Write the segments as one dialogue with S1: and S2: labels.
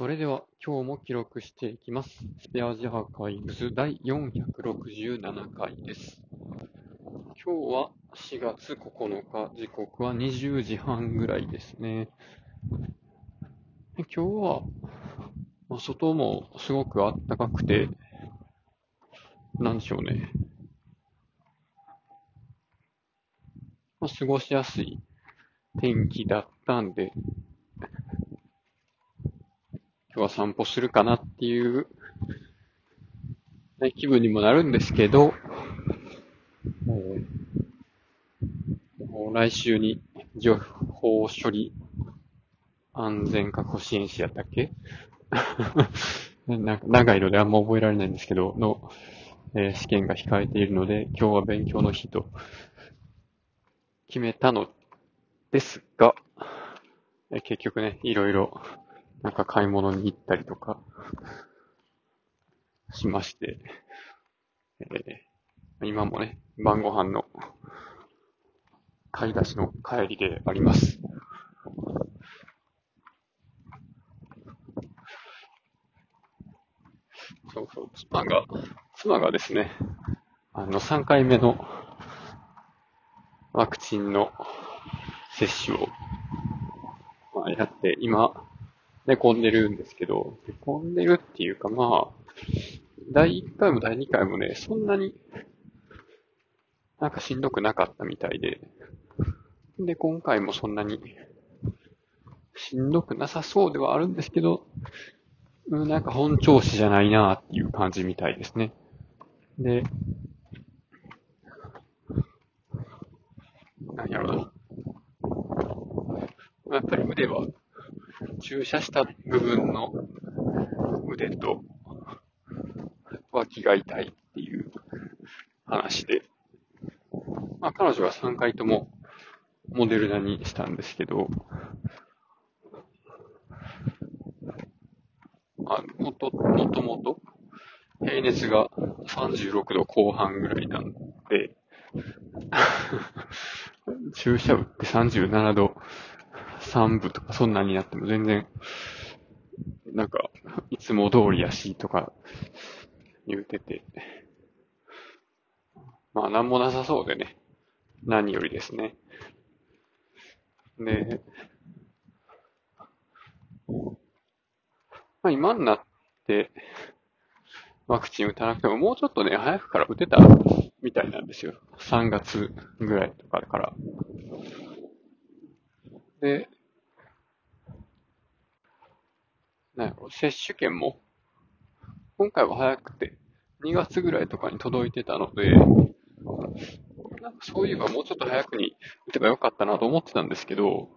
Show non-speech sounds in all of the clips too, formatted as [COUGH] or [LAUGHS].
S1: それでは今日も記録していきます。スペアジアーカイブズ第467回です。今日は4月9日、時刻は20時半ぐらいですね。で今日は、まあ外もすごく暖かくて、なんでしょうね。まあ、過ごしやすい天気だったんで、日は散歩するかなっていう、ね、気分にもなるんですけど、もう来週に情報処理安全確保支援士やったっけ？[LAUGHS] 長いのであんま覚えられないんですけど、の、えー試験が控えているので、今日は勉強の日と決めたのですが、え結局ね、いろいろ、なんか買い物に行ったりとか、しまして、えー今もね、晩ご飯の買い出しの帰りであります。そうそう、妻が、妻がですね、あの、3回目のワクチンの接種を、まあ、やって、今、寝込んでるんですけど、寝込んでるっていうかまあ、第1回も第2回もね、そんなに、なんかしんどくなかったみたいで、で、今回もそんなに、しんどくなさそうではあるんですけど、うんなんか本調子じゃないなっていう感じみたいですね。で、なんやろうな。やっぱり腕は、注射した部分の腕と脇が痛いっていう話で、まあ彼女は3回ともモデルナにしたんですけど、あ、もと、もともと、平熱が36度後半ぐらいなんで、[LAUGHS] 注射打って37度3分とかそんなになっても全然、なんか、いつも通りやしとか言うてて、まあなんもなさそうでね、何よりですね。で、まあ今になって、ワクチン打たなくてももうちょっとね、早くから打てたみたいなんですよ。3月ぐらいとかから。で、なんやろ接種券も、今回は早くて、2月ぐらいとかに届いてたので、なんかそういえばもうちょっと早くに打てばよかったなと思ってたんですけど、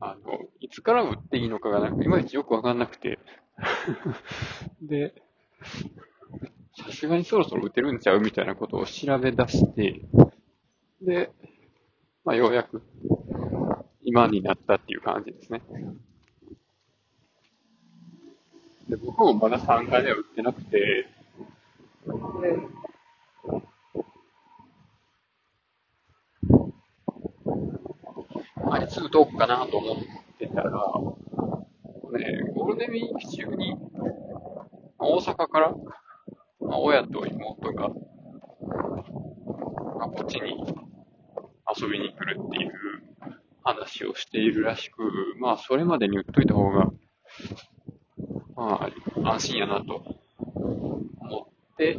S1: あの、いつから打っていいのかがなんかいまいちよくわかんなくて、[LAUGHS] で、さすがにそろそろ打てるんちゃうみたいなことを調べ出して、で、まあようやく今になったっていう感じですね。で、僕もまだ3回では打ってなくて、で、あ、いつ打とうかなと思ってたら、ね、ゴールデンウィーク中に、大阪から、まあ、親と妹が、まあ、こっちに遊びに来るっていう話をしているらしく、まあ、それまでに打っといた方が、まあ、安心やなと。思って、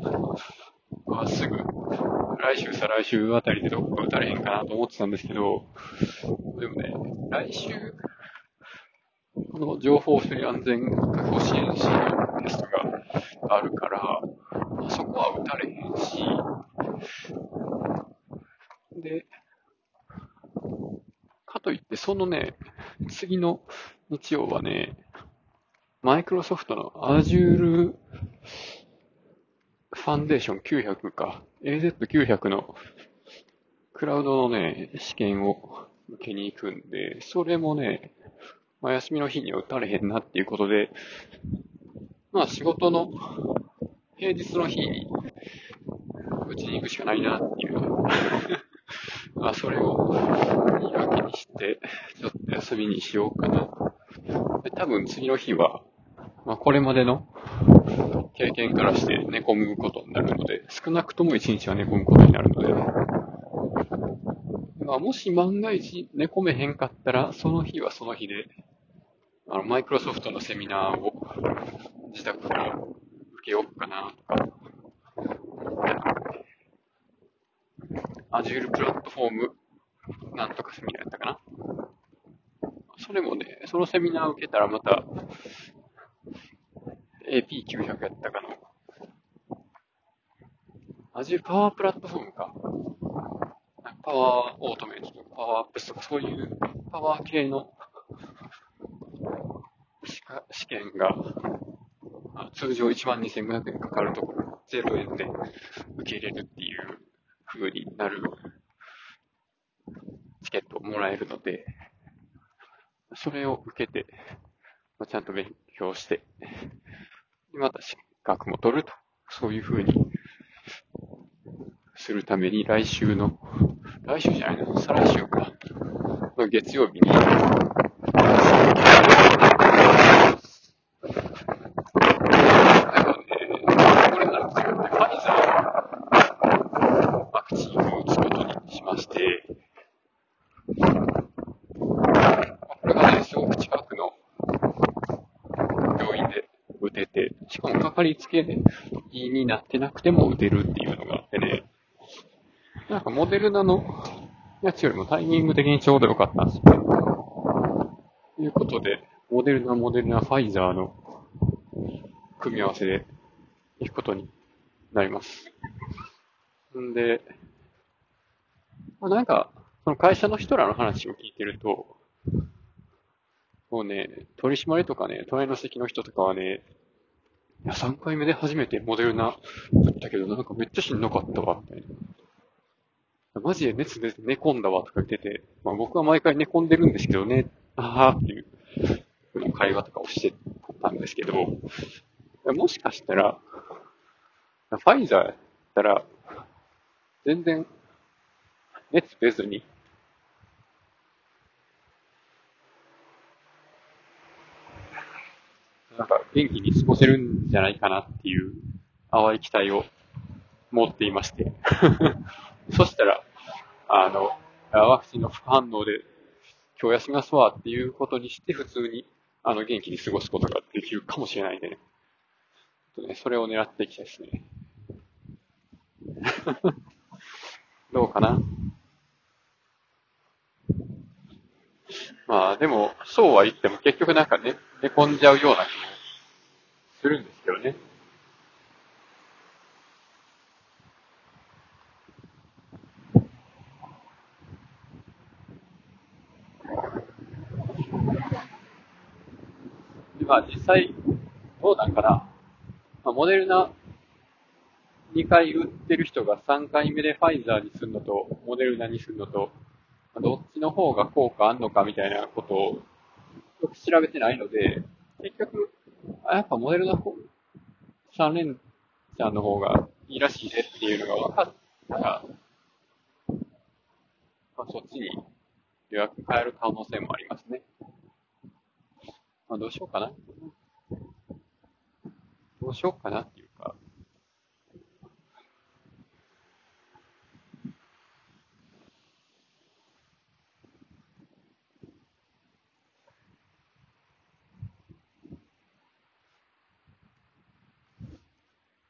S1: [LAUGHS] まあ、すぐ、来週、再来週あたりでどこか打たれへんかなと思ってたんですけど、でもね、来週、この情報処理安全確保支援士のテストがあるから、まあそこは打たれへんし、で、かといって、そのね、次の日曜はね、マイクロソフトの Azure ファンデーション900か、AZ900 のクラウドのね、試験を受けに行くんで、それもね、まあ、休みの日には打たれへんなっていうことで、まあ仕事の平日の日に打ちに行くしかないなっていう。[LAUGHS] まあそれを言い訳にして、ちょっと休みにしようかなで多分次の日は、まあ、これまでの経験からして寝込むことになるので、少なくとも1日は寝込むことになるので、まあ、もし万が一寝込めへんかったら、その日はその日で、あの、マイクロソフトのセミナーを自宅から受けようかなとか、Azure プラットフォームなんとかセミナーやったかな。それもね、そのセミナーを受けたらまた、AP900 やったかな。Azure パワープラットフォームか。パワーオートメイトとかパワーアップスとかそういうパワー系の試験が通常12,500円かかるところ0円で受け入れるっていう風になるチケットをもらえるので、それを受けて、ちゃんと勉強して、また資格も取ると、そういう風にするために来週の、来週じゃないの、再来週か、の月曜日に、打ててかりつけになってなくても打てるっていうのがあってね、なんかモデルナのやつよりもタイミング的にちょうど良かったんですよね。ということで、モデルナ、モデルナ、ファイザーの組み合わせで行くことになります。んで、まあ、なんか、その会社の人らの話を聞いてると、もうね、取り締まりとかね、隣の席の人とかはね、いや、3回目で初めてモデルナ打ったけど、なんかめっちゃしんどかったわ、みたいな。マジで熱で寝込んだわ、とか言ってて、まあ僕は毎回寝込んでるんですけどね、あーっていう、会話とかをしてたんですけど、もしかしたら、ファイザーやったら、全然、熱出ずに、なんか元気に過ごせるんじゃないかなっていう淡い期待を持っていまして [LAUGHS] そしたら、あの、ワクチンの副反応で今日休みますわっていうことにして普通にあの元気に過ごすことができるかもしれないんでね。ねそれを狙っていきたいですね。[LAUGHS] どうかな？まあでも、そうは言っても結局なんかね、寝込んじゃうような気もするんですけどね。で、まあ実際、どうなんかな。まあ、モデルナ2回打ってる人が3回目でファイザーにするのと、モデルナにするのと、どっちの方が効果あんのかみたいなことをよく調べてないので、結局、あやっぱモデルの方、3連ちゃんの方がいいらしいねっていうのが分かったら、まあ、そっちに予約変える可能性もありますね。まあ、どうしようかな。どうしようかなっていうか、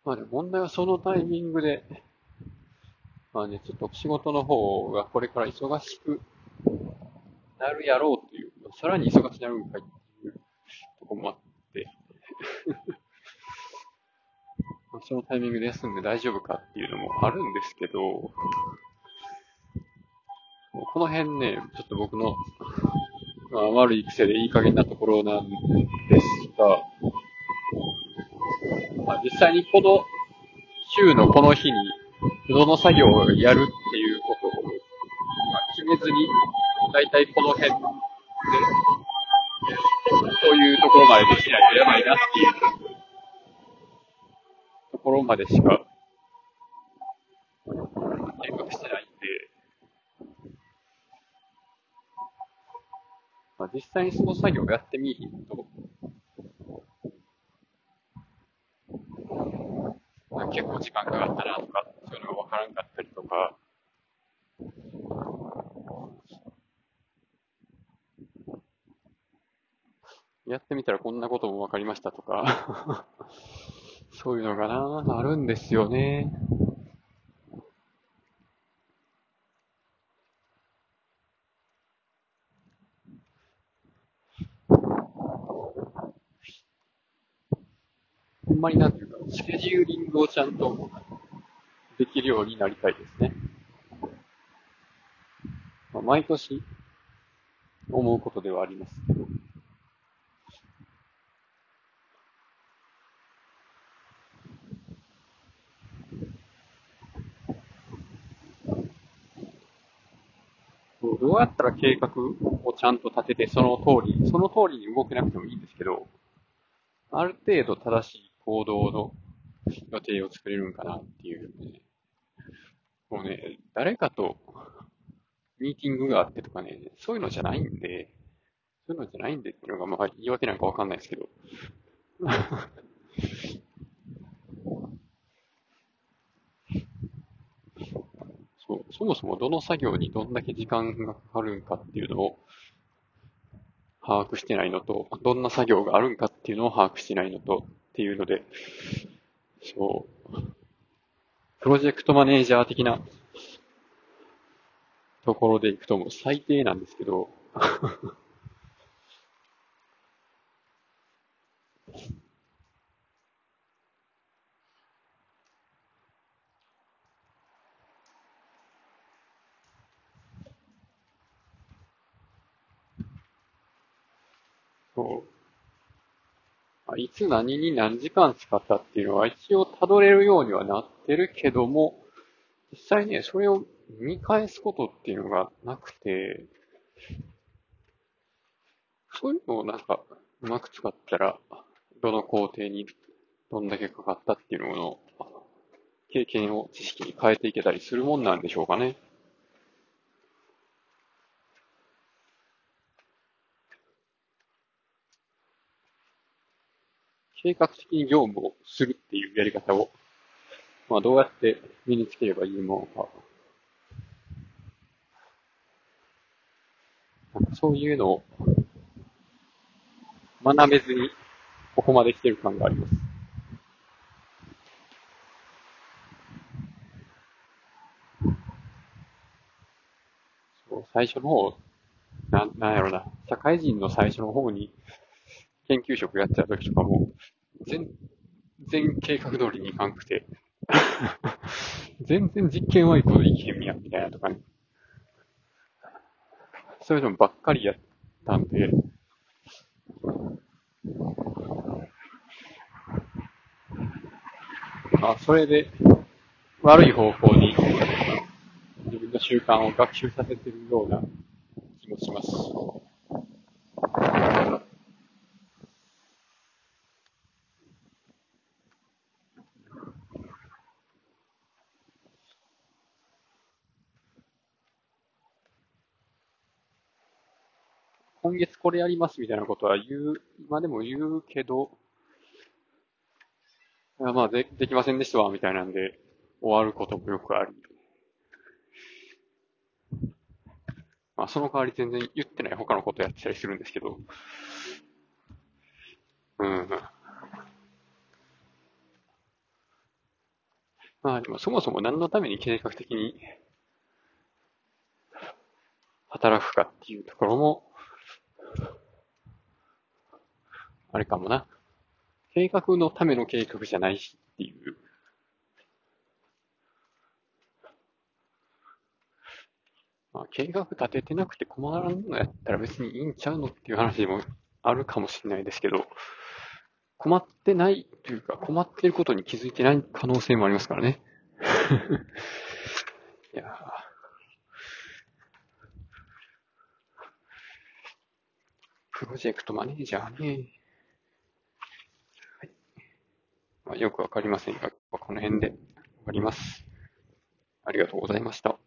S1: まあね、問題はそのタイミングで、まあね、ちょっと仕事の方がこれから忙しくなるやろうという、さらに忙しくなるんかいっていうとこもあって。[LAUGHS] そのタイミングで休んで大丈夫かっていうのもあるんですけど、この辺ね、ちょっと僕の、まあ、悪い癖でいい加減なところなんですが、まあ、実際にこの週のこの日に、どの作業をやるっていうことを、まあ、決めずに、だいたいこの辺で、そういうところまでできないとやばいなっていうところまでしか、計画してないんで、まあ、実際にその作業をやってみると、結構時間かかったなとか、そういうのがわからんかったりとか、やってみたらこんなこともわかりましたとか [LAUGHS] そういうのがな、あるんですよね。ほんまにな、ケジューリングをちゃんとできるようになりたいですね。まあ、毎年思うことではありますけど。どうやったら計画をちゃんと立てて、その通り、その通りに動けなくてもいいんですけど、ある程度正しい行動の予定を作れるんかなっていう、ね。もうね、誰かとミーティングがあってとかね、そういうのじゃないんで、そういうのじゃないんでっていうのが、まあ言い訳なんかわかんないですけど。[LAUGHS] そう、そもそもどの作業にどんだけ時間がかかるんかっていうのを把握してないのと、どんな作業があるんかっていうのを把握してないのとっていうので、そう、プロジェクトマネージャー的なところでいくとも最低なんですけどそう。いつ何に何時間使ったっていうのは一応辿れるようにはなってるけども、実際ね、それを見返すことっていうのがなくて、そういうのをなんかうまく使ったら、どの工程にどんだけかかったっていうのの経験を知識に変えていけたりするもんなんでしょうかね。計画的に業務をするっていうやり方を、まあどうやって身につければいいものか。なんかそういうのを学べずにここまで来てる感があります。そう、最初の方、な、なんやろな、社会人の最初の方に研究職やってた時とかも、全然計画通りにいかんくて全然実験はいいこといけんや、みたいなとかね。そういうのばっかりやったんで、あ、それで悪い方向に自分の習慣を学習させてるような気もします。今月これやりますみたいなことは言う、今でも言うけど、まあで、できませんでしたわ、みたいなんで、終わることもよくあり。まあ、その代わり全然言ってない他のことやってたりするんですけど、うん。まあでもそもそも何のために計画的に働くかっていうところもあれかもな。計画のための計画じゃないしっていう。まあ、計画立ててなくて困らんのやったら別にいいんちゃうのっていう話もあるかもしれないですけど、困ってないというか困っていることに気づいてない可能性もありますからね。[LAUGHS] いやプロジェクトマネージャーね。まあ、よくわかりませんが、この辺で終わります。ありがとうございました。